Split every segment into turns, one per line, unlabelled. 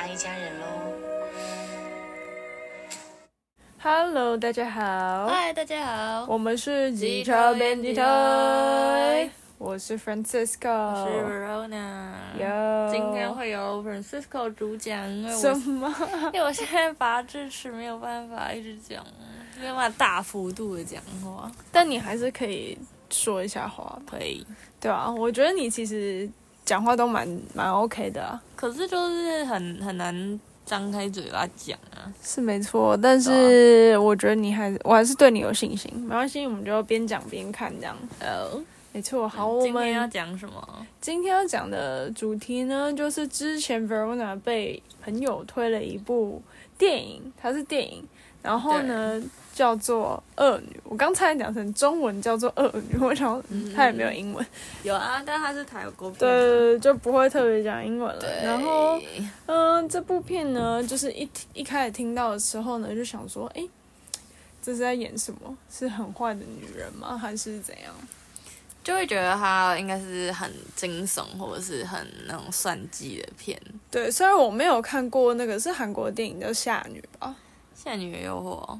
当一家人喽。
Hello，大家好。
嗨，大家好。
我们是机车编辑台。我是 Francisco，
我是 Verona。
有。
今天会有 Francisco 主讲，因为我
什么？
因为我现在拔智齿，没有办法一直讲，没有办法大幅度的讲话。
但你还是可以说一下话，
可以。
对啊，我觉得你其实讲话都蛮蛮 OK 的啊。
可是就是很很难张开嘴巴讲啊。
是没错，但是我觉得你还我还是对你有信心。没关系，我们就边讲边看这样。
哦。
没错，好，我们
今天要讲什么？
今天要讲的主题呢，就是之前 Verona 被朋友推了一部电影，它是电影，然后呢叫做《恶女》。我刚才讲成中文叫做《恶女》，我想它也没有英文。
嗯、有啊，但它是台国片。
对，就不会特别讲英文了。然后，嗯、呃，这部片呢，就是一一开始听到的时候呢，就想说，哎，这是在演什么？是很坏的女人吗？还是怎样？
就会觉得她应该是很惊悚，或者是很那种算计的片。
对，虽然我没有看过那个是韩国电影叫《夏女》吧，《
夏女的诱惑》。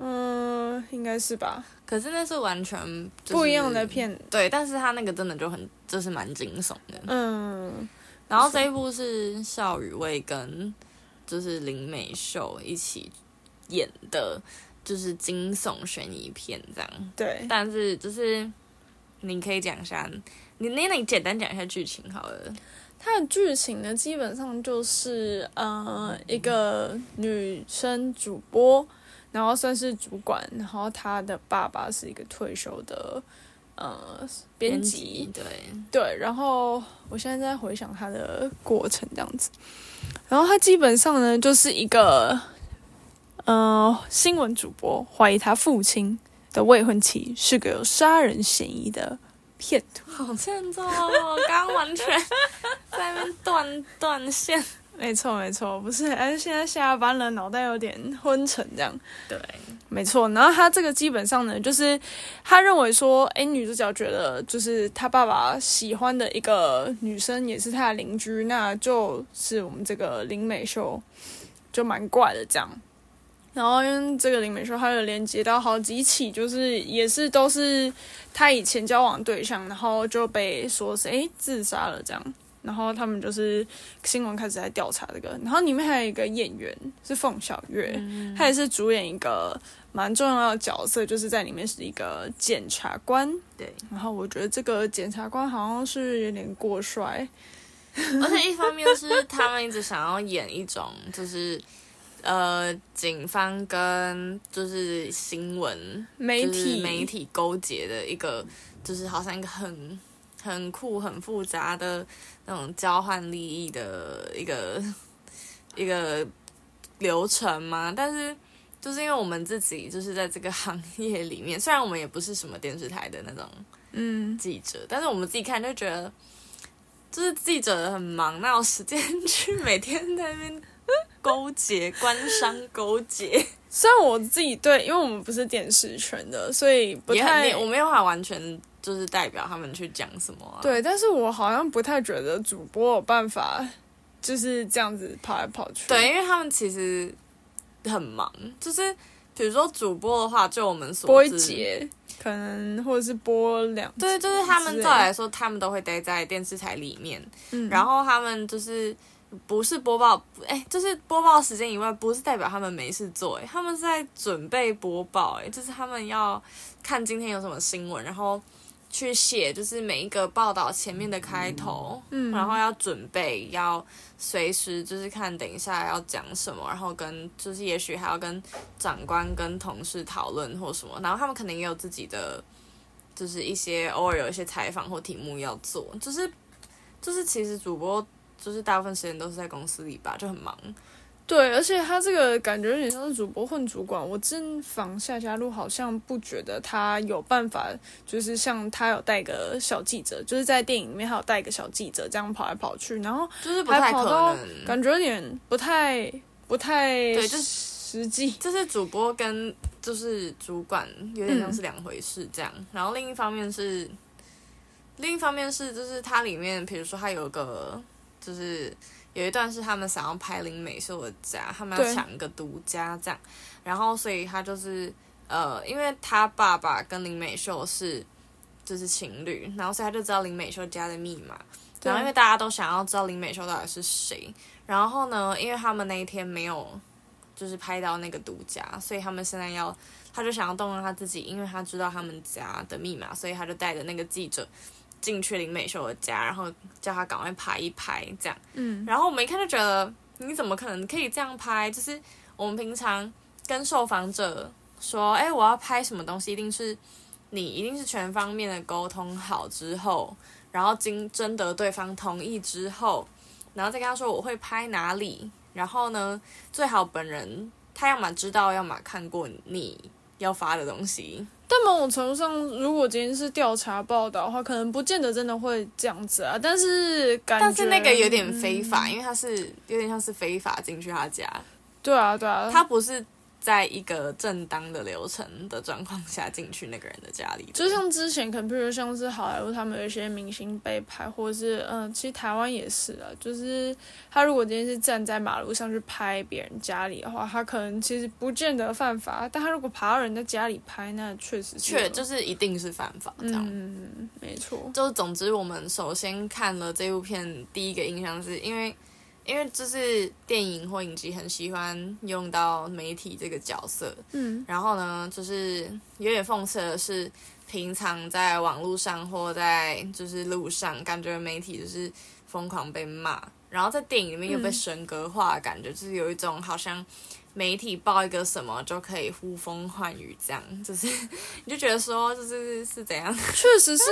嗯，应该是吧。
可是那是完全、就是、
不一样的片。
对，但是他那个真的就很，就是蛮惊悚的。
嗯。
然后这一部是邵雨薇跟就是林美秀一起演的，就是惊悚悬疑片这样。
对。
但是就是。你可以讲一下，你那那你简单讲一下剧情好了。
它的剧情呢，基本上就是呃一个女生主播，然后算是主管，然后他的爸爸是一个退休的呃编辑，
对
对。然后我现在在回想他的过程这样子，然后他基本上呢就是一个呃新闻主播，怀疑他父亲的未婚妻是个有杀人嫌疑的骗徒，
好欠揍哦！刚完全在那边断断线，
没错没错，不是，而是现在下班了，脑袋有点昏沉这样。
对，
没错。然后他这个基本上呢，就是他认为说，哎，女主角觉得就是他爸爸喜欢的一个女生，也是他的邻居，那就是我们这个林美秀，就蛮怪的这样。然后因为这个林美秀，她有连接到好几起，就是也是都是她以前交往对象，然后就被说是诶自杀了这样。然后他们就是新闻开始在调查这个。然后里面还有一个演员是凤小岳，嗯、他也是主演一个蛮重要的角色，就是在里面是一个检察官。
对。
然后我觉得这个检察官好像是有点过帅，
而且一方面是他们一直想要演一种就是。呃，警方跟就是新闻媒体媒体勾结的一个，就是好像一个很很酷、很复杂的那种交换利益的一个一个流程嘛。但是，就是因为我们自己就是在这个行业里面，虽然我们也不是什么电视台的那种嗯记者，嗯、但是我们自己看就觉得，就是记者很忙，哪有时间 去每天在那边。勾结官商勾结，
虽然我自己对，因为我们不是电视圈的，所以不太，
我没有办法完全就是代表他们去讲什么啊。
对，但是我好像不太觉得主播有办法就是这样子跑来跑去。
对，因为他们其实很忙，就是比如说主播的话，就我们所
播一节，可能或者是播两，
对，就是他们照来说，他们都会待在电视台里面，嗯，然后他们就是。不是播报，哎，就是播报时间以外，不是代表他们没事做，哎，他们是在准备播报，哎，就是他们要看今天有什么新闻，然后去写，就是每一个报道前面的开头，嗯，然后要准备，要随时就是看等一下要讲什么，然后跟就是也许还要跟长官跟同事讨论或什么，然后他们可能也有自己的，就是一些偶尔有一些采访或题目要做，就是就是其实主播。就是大部分时间都是在公司里吧，就很忙。
对，而且他这个感觉有点像是主播混主管。我真访夏家璐好像不觉得他有办法，就是像他有带个小记者，就是在电影里面还有带个小记者这样跑来跑去，然后
就是不太可能，
感觉有点不太不太对，就实际。
就是主播跟就是主管有点像是两回事这样。嗯、然后另一方面是。另一方面是，就是它里面，比如说它有个，就是有一段是他们想要拍林美秀的家，他们要抢一个独家这样，然后所以他就是呃，因为他爸爸跟林美秀是就是情侣，然后所以他就知道林美秀家的密码，然后因为大家都想要知道林美秀到底是谁，然后呢，因为他们那一天没有就是拍到那个独家，所以他们现在要，他就想要动用他自己，因为他知道他们家的密码，所以他就带着那个记者。进去林美秀的家，然后叫他赶快拍一拍，这样。嗯，然后我们一看就觉得，你怎么可能可以这样拍？就是我们平常跟受访者说，哎，我要拍什么东西，一定是你一定是全方面的沟通好之后，然后经征得对方同意之后，然后再跟他说我会拍哪里，然后呢，最好本人他要么知道，要么看过你要发的东西。
但某种程度上，如果今天是调查报道的话，可能不见得真的会这样子啊。但是感觉，
但是那个有点非法，嗯、因为他是有点像是非法进去他家。
对啊，对啊，
他不是。在一个正当的流程的状况下进去那个人的家里，
就像之前可能比如像是好莱坞，他们有一些明星被拍，或者是嗯，其实台湾也是啊，就是他如果今天是站在马路上去拍别人家里的话，他可能其实不见得犯法，但他如果爬到人家家里拍，那确实
确就是一定是犯法这样。
嗯，没错。
就是总之，我们首先看了这部片，第一个印象是因为。因为就是电影或影集很喜欢用到媒体这个角色，嗯，然后呢，就是有点讽刺的是，平常在网络上或在就是路上，感觉媒体就是疯狂被骂，然后在电影里面又被神格化，感觉、嗯、就是有一种好像媒体报一个什么就可以呼风唤雨这样，就是 你就觉得说就是是怎样？
确实是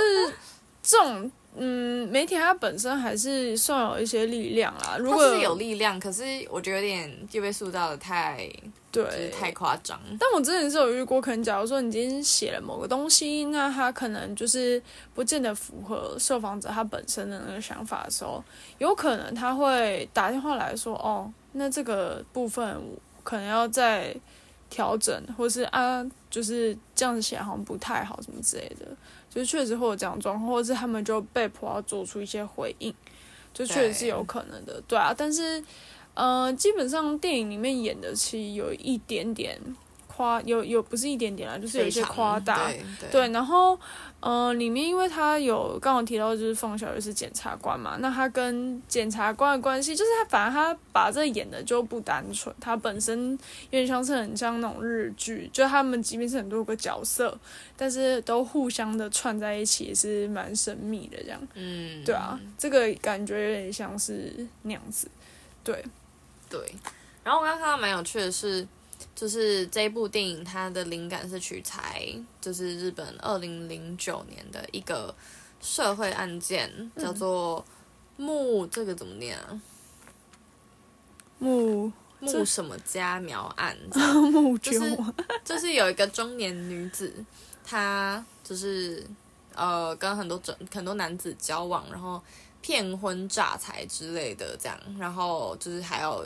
这种。嗯，媒体它本身还是算有一些力量啦。如果
是有力量，可是我觉得有点就被塑造的太
对，
就是太夸张。
但我之前是有遇过，可能假如说你今天写了某个东西，那他可能就是不见得符合受访者他本身的那个想法的时候，有可能他会打电话来说：“哦，那这个部分可能要再调整，或是啊，就是这样子写好像不太好，什么之类的。”就是确实会有这样状况，或者是他们就被迫要做出一些回应，就确实是有可能的，对，对啊。但是，呃，基本上电影里面演的其实有一点点。夸有有不是一点点啦，就是有一些夸大，
对，对，
对，然后呃里面因为他有刚刚提到就是凤小岳是检察官嘛，那他跟检察官的关系就是他反而他把这演的就不单纯，他本身有点像是很像那种日剧，就他们即便是很多个角色，但是都互相的串在一起，也是蛮神秘的这样，
嗯，
对啊，这个感觉有点像是那样子，对，
对，然后我刚刚看到蛮有趣的是。就是这部电影，它的灵感是取材，就是日本二零零九年的一个社会案件，嗯、叫做木，这个怎么念啊？
木
木什么家苗案？
木
就是 就是有一个中年女子，她就是呃跟很多整很多男子交往，然后骗婚诈财之类的这样，然后就是还要。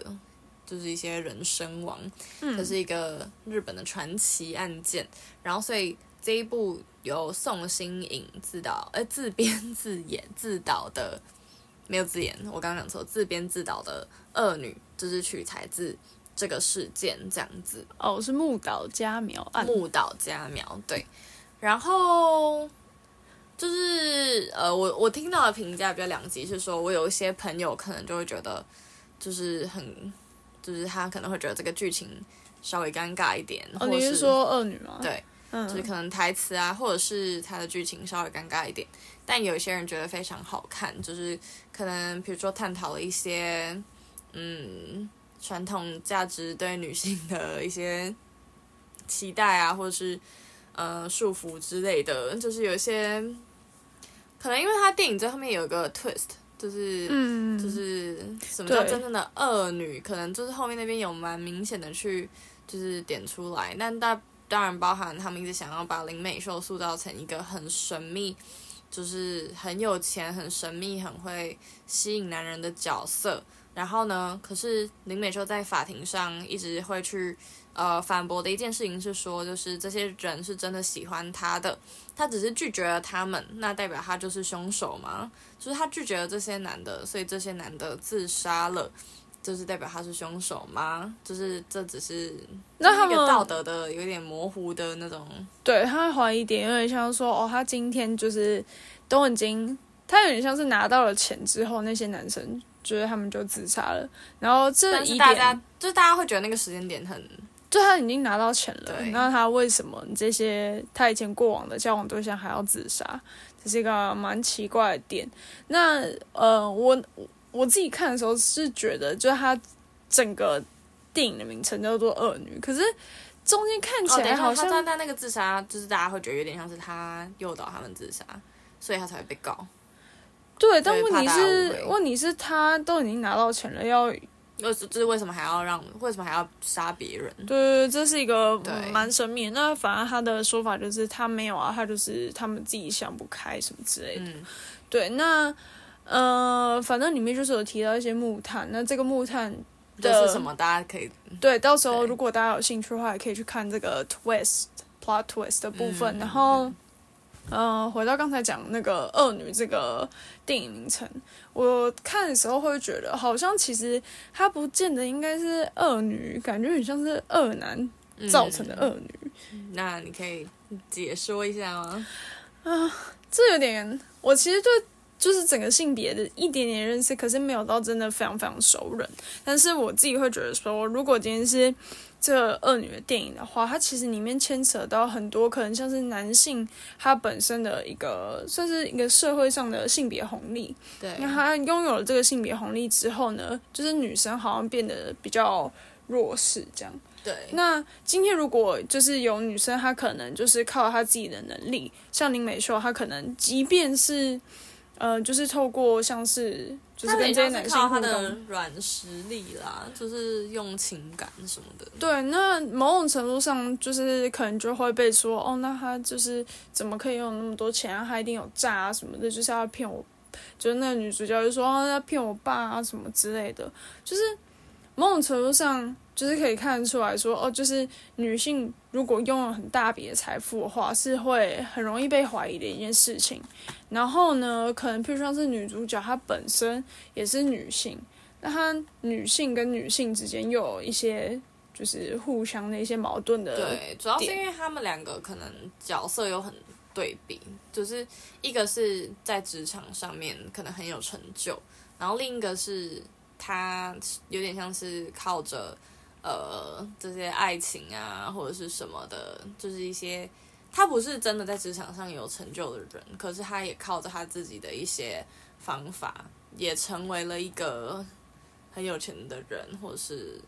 就是一些人身亡，这是一个日本的传奇案件。嗯、然后，所以这一部由宋欣颖自导，呃，自编 自演自导的，没有自演，我刚刚讲错，自编自导的《恶女》就是取材自这个事件，这样子。
哦，是木岛佳苗案。
木岛佳苗，对。然后就是呃，我我听到的评价比较两极，是说我有一些朋友可能就会觉得，就是很。就是他可能会觉得这个剧情稍微尴尬一点，
哦，你是说恶女吗？
对，嗯，就是可能台词啊，或者是他的剧情稍微尴尬一点。但有些人觉得非常好看，就是可能比如说探讨了一些嗯传统价值对女性的一些期待啊，或者是呃束缚之类的，就是有一些可能因为他电影最后面有一个 twist。就是，嗯、就是什么叫真正的恶女？可能就是后面那边有蛮明显的去，就是点出来。但大当然包含他们一直想要把林美秀塑造成一个很神秘，就是很有钱、很神秘、很会吸引男人的角色。然后呢，可是林美秀在法庭上一直会去呃反驳的一件事情是说，就是这些人是真的喜欢他的，他只是拒绝了他们，那代表他就是凶手吗？就是他拒绝了这些男的，所以这些男的自杀了。就是代表他是凶手吗？就是这只是那他们道德的有点模糊的那种。
对，他怀疑点有点像说，哦，他今天就是都已经，他有点像是拿到了钱之后，那些男生觉得他们就自杀了。然后这一点，大
家就是大家会觉得那个时间点很，
就他已经拿到钱了，那他为什么这些他以前过往的交往对象还要自杀？这是一个蛮奇怪的点。那呃，我。我自己看的时候是觉得，就是他整个电影的名称叫做《恶女》，可是中间看起来好像
他他那个自杀，就是大家会觉得有点像是他诱导他们自杀，所以他才会被告。
对，但问题是，问题是他都已经拿到钱了，要
又是就是为什么还要让？为什么还要杀别人？
对，这是一个蛮神秘。那反而他的说法就是他没有啊，他就是他们自己想不开什么之类的。嗯、对，那。呃，反正里面就是有提到一些木炭，那这个木炭
的是什么？大家可以
对，到时候如果大家有兴趣的话，也可以去看这个 twist plot twist 的部分。嗯、然后，呃，回到刚才讲那个恶女这个电影名称，我看的时候会觉得，好像其实它不见得应该是恶女，感觉很像是恶男造成的恶女。
嗯、那你可以解说一下吗？
啊、呃，这有点，我其实对。就是整个性别的一点点认识，可是没有到真的非常非常熟人。但是我自己会觉得说，如果今天是这恶女的电影的话，它其实里面牵扯到很多可能像是男性他本身的一个算是一个社会上的性别红利。
对，
那他拥有了这个性别红利之后呢，就是女生好像变得比较弱势这样。
对，
那今天如果就是有女生，她可能就是靠她自己的能力，像林美秀，她可能即便是。呃，就是透过像是，就是跟这些男性互动，
的软实力啦，就是用情感什么的。
对，那某种程度上，就是可能就会被说，哦，那他就是怎么可以用那么多钱啊？他一定有诈啊什么的，就是要骗我。就是那个女主角就说，哦，要骗我爸啊什么之类的，就是某种程度上。就是可以看得出来说，哦，就是女性如果拥有很大笔的财富的话，是会很容易被怀疑的一件事情。然后呢，可能譬如说是女主角，她本身也是女性，那她女性跟女性之间又有一些就是互相的一些矛盾的。
对，主要是因为他们两个可能角色有很对比，就是一个是在职场上面可能很有成就，然后另一个是她有点像是靠着。呃，这些爱情啊，或者是什么的，就是一些他不是真的在职场上有成就的人，可是他也靠着他自己的一些方法，也成为了一个很有钱的人，或者是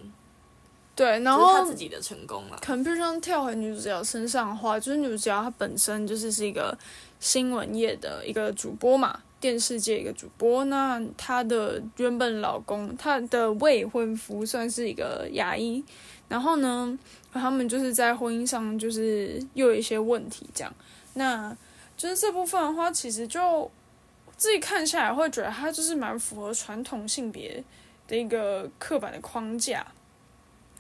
对，然后
他自己的成功了。
可能比如说跳回女主角身上的话，就是女主角她本身就是是一个新闻业的一个主播嘛。电视界一个主播，那她的原本老公，她的未婚夫算是一个牙医，然后呢，他们就是在婚姻上就是又有一些问题，这样，那就是这部分的话，其实就自己看下来会觉得他就是蛮符合传统性别的一个刻板的框架。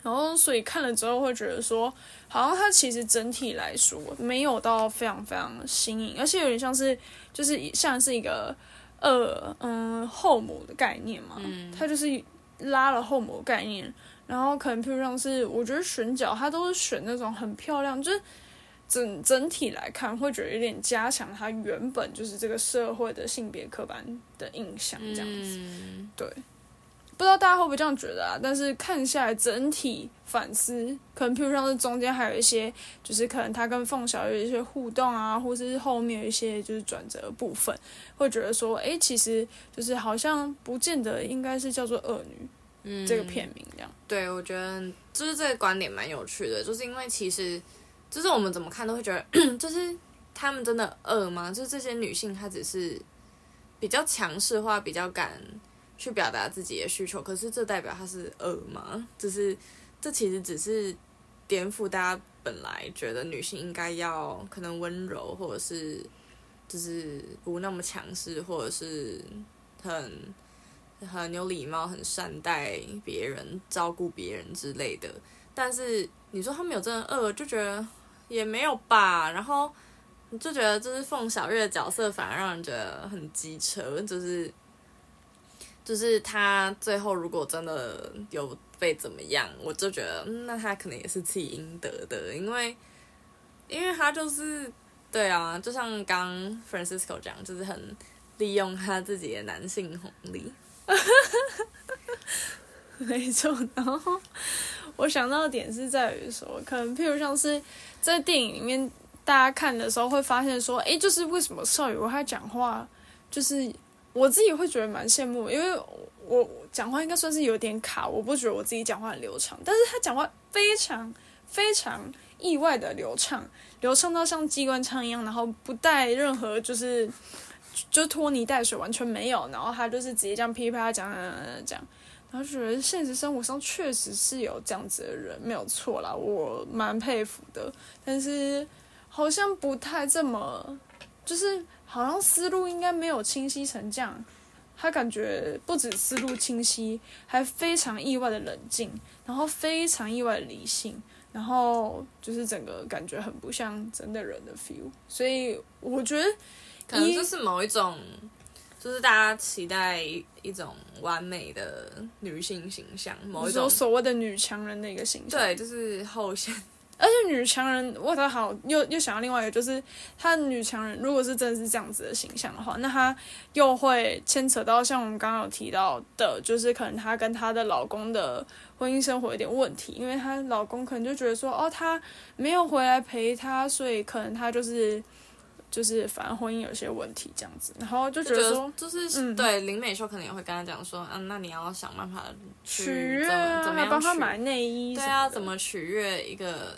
然后，所以看了之后会觉得说，好像它其实整体来说没有到非常非常新颖，而且有点像是，就是像是一个呃嗯后母的概念嘛，嗯，它就是拉了后母的概念，然后可能譬如像是我觉得选角它都是选那种很漂亮，就是整整体来看会觉得有点加强它原本就是这个社会的性别刻板的印象这样子，嗯，对。不知道大家会不会这样觉得啊？但是看下来整体反思，可能譬如像是中间还有一些，就是可能他跟凤小岳有一些互动啊，或者是后面有一些就是转折部分，会觉得说，哎，其实就是好像不见得应该是叫做恶女，嗯，这个片名这样。
对，我觉得就是这个观点蛮有趣的，就是因为其实就是我们怎么看都会觉得，就是他们真的恶吗？就是这些女性她只是比较强势化，比较敢。去表达自己的需求，可是这代表他是恶吗？就是这其实只是颠覆大家本来觉得女性应该要可能温柔，或者是就是不那么强势，或者是很很有礼貌、很善待别人、照顾别人之类的。但是你说他们有真的恶，就觉得也没有吧。然后你就觉得就是凤小岳的角色反而让人觉得很机车，就是就是他最后如果真的有被怎么样，我就觉得，嗯，那他可能也是自己应得的，因为因为他就是。对啊，就像刚 Francisco 讲，就是很利用他自己的男性红利。
没错，然后我想到的点是在于说，可能譬如像是在电影里面，大家看的时候会发现说，哎，就是为什么少雨薇他讲话，就是我自己会觉得蛮羡慕，因为我讲话应该算是有点卡，我不觉得我自己讲话很流畅，但是他讲话非常非常意外的流畅。流畅到像机关枪一样，然后不带任何就是就拖泥带水，完全没有。然后他就是直接这样噼啪讲讲讲讲，然后觉得现实生活上确实是有这样子的人，没有错啦，我蛮佩服的。但是好像不太这么，就是好像思路应该没有清晰成这样。他感觉不止思路清晰，还非常意外的冷静，然后非常意外的理性。然后就是整个感觉很不像真的人的 feel，所以我觉得
可能就是某一种，就是大家期待一种完美的女性形象，某一种
所谓的女强人的一个形象。
对，就是后现。
而且女强人，我倒好又又想到另外一个，就是她女强人，如果是真的是这样子的形象的话，那她又会牵扯到像我们刚刚有提到的，就是可能她跟她的老公的婚姻生活有点问题，因为她老公可能就觉得说，哦，她没有回来陪她，所以可能她就是。就是反正婚姻有些问题这样子，然后就觉得说，
就，就是、嗯、对林美秀可能也会跟他讲说，嗯，那你要想办法去
取
怎么怎么样
帮他买内衣，
对啊，怎么取悦一个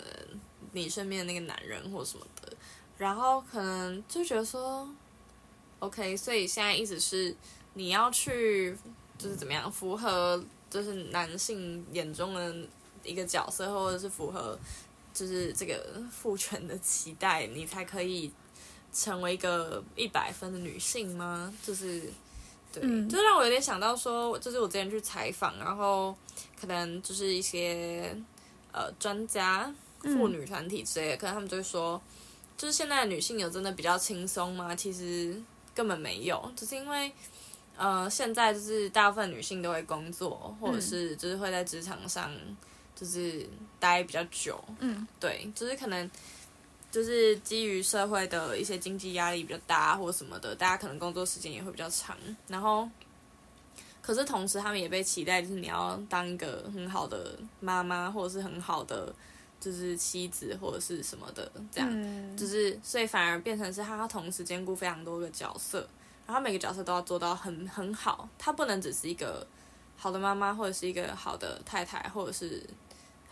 你身边的那个男人或什么的，然后可能就觉得说，OK，所以现在意思是你要去就是怎么样符合就是男性眼中的一个角色，或者是符合就是这个父权的期待，你才可以。成为一个一百分的女性吗？就是，对，嗯、就让我有点想到说，就是我之前去采访，然后可能就是一些呃专家、妇女团体之类的，可能他们就会说，就是现在的女性有真的比较轻松吗？其实根本没有，就是因为呃现在就是大部分女性都会工作，或者是就是会在职场上就是待比较久，嗯，对，就是可能。就是基于社会的一些经济压力比较大，或什么的，大家可能工作时间也会比较长。然后，可是同时他们也被期待，就是你要当一个很好的妈妈，或者是很好的就是妻子，或者是什么的，这样。嗯、就是所以反而变成是他要同时兼顾非常多个角色，然后每个角色都要做到很很好。他不能只是一个好的妈妈，或者是一个好的太太，或者是。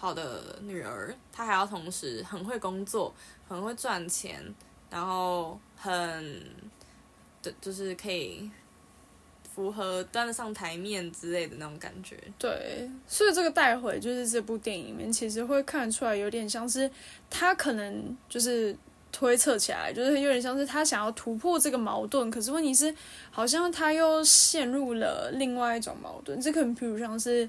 好的女儿，她还要同时很会工作，很会赚钱，然后很，对，就是可以符合端得上台面之类的那种感觉。
对，所以这个带回就是这部电影里面，其实会看出来有点像是他可能就是推测起来，就是有点像是他想要突破这个矛盾，可是问题是，好像他又陷入了另外一种矛盾。这可能比如像是。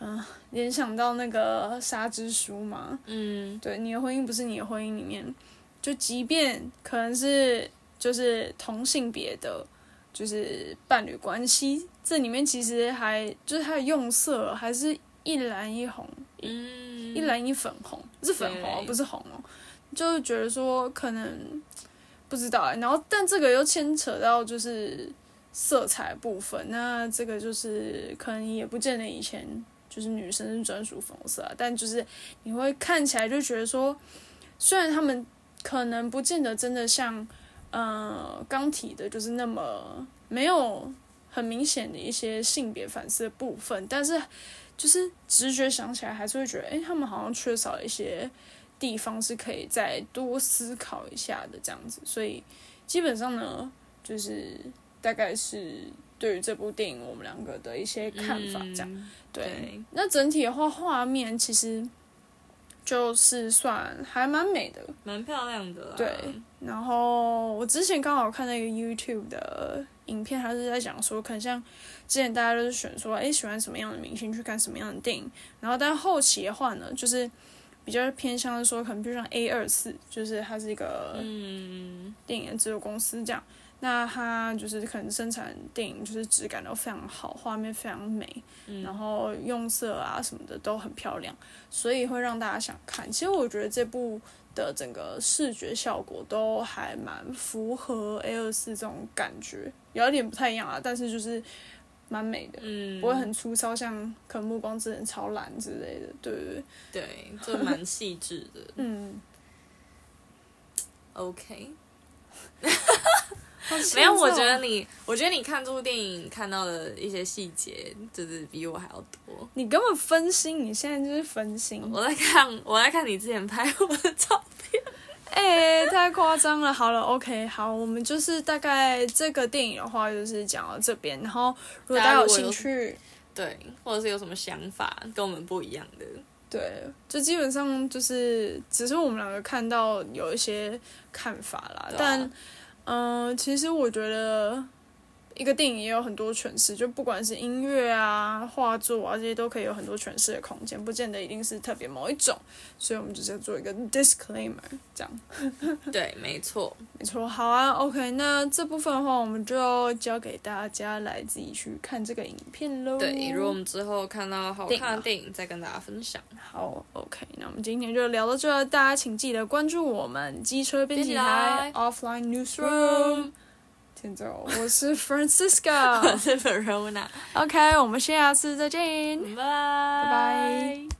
嗯，联想到那个《沙之书》嘛，嗯，对，你的婚姻不是你的婚姻里面，就即便可能是就是同性别的，就是伴侣关系，这里面其实还就是它的用色还是一蓝一红，嗯，一蓝一粉红，是粉红不是红哦，就是觉得说可能不知道哎，然后但这个又牵扯到就是色彩部分，那这个就是可能也不见得以前。就是女生是专属粉红色啊，但就是你会看起来就觉得说，虽然他们可能不见得真的像，呃，刚提的，就是那么没有很明显的一些性别反思的部分，但是就是直觉想起来还是会觉得，哎，他们好像缺少一些地方是可以再多思考一下的这样子，所以基本上呢，就是大概是。对于这部电影，我们两个的一些看法，这样、嗯、对。对，那整体的话，画面其实就是算还蛮美的，
蛮漂亮的。
对，然后我之前刚好看那个 YouTube 的影片，他是在讲说，可能像之前大家都是选说，哎，喜欢什么样的明星去看什么样的电影，然后但后期的话呢，就是比较偏向的说，可能比如像 A 二四，就是它是一个嗯电影的制作公司这样。那它就是可能生产电影，就是质感都非常好，画面非常美，嗯，然后用色啊什么的都很漂亮，所以会让大家想看。其实我觉得这部的整个视觉效果都还蛮符合 A24 这种感觉，有一点不太一样啊，但是就是蛮美的，嗯，不会很粗糙，像可能暮光之城超蓝之类的，对对
对，对，就蛮细致的，嗯，OK。没有，我觉得你，我觉得你看这部电影看到的一些细节，就是比我还要多。
你根本分心，你现在就是分心。
我在看，我在看你之前拍我的照片。
哎、欸，太夸张了。好了，OK，好，我们就是大概这个电影的话，就是讲到这边。然后，如果大家有兴趣，
对，或者是有什么想法跟我们不一样的，
对，就基本上就是只是我们两个看到有一些看法啦，啊、但。嗯，其实我觉得一个电影也有很多诠释，就不管是音乐啊、画作啊这些，都可以有很多诠释的空间，不见得一定是特别某一种。所以我们就是要做一个 disclaimer，这样。
对，没错，
没错。好啊，OK，那这部分的话，我们就交给大家来自己去看这个影片喽。
对，如果我们之后看到好看的电影，再跟大家分享。
好，OK，那我们今天就聊到这，大家请记得关注我们机车编辑台 Offline Newsroom。请走，我是 Francisca，
我是 Verona。
OK，我们下次再见，拜拜。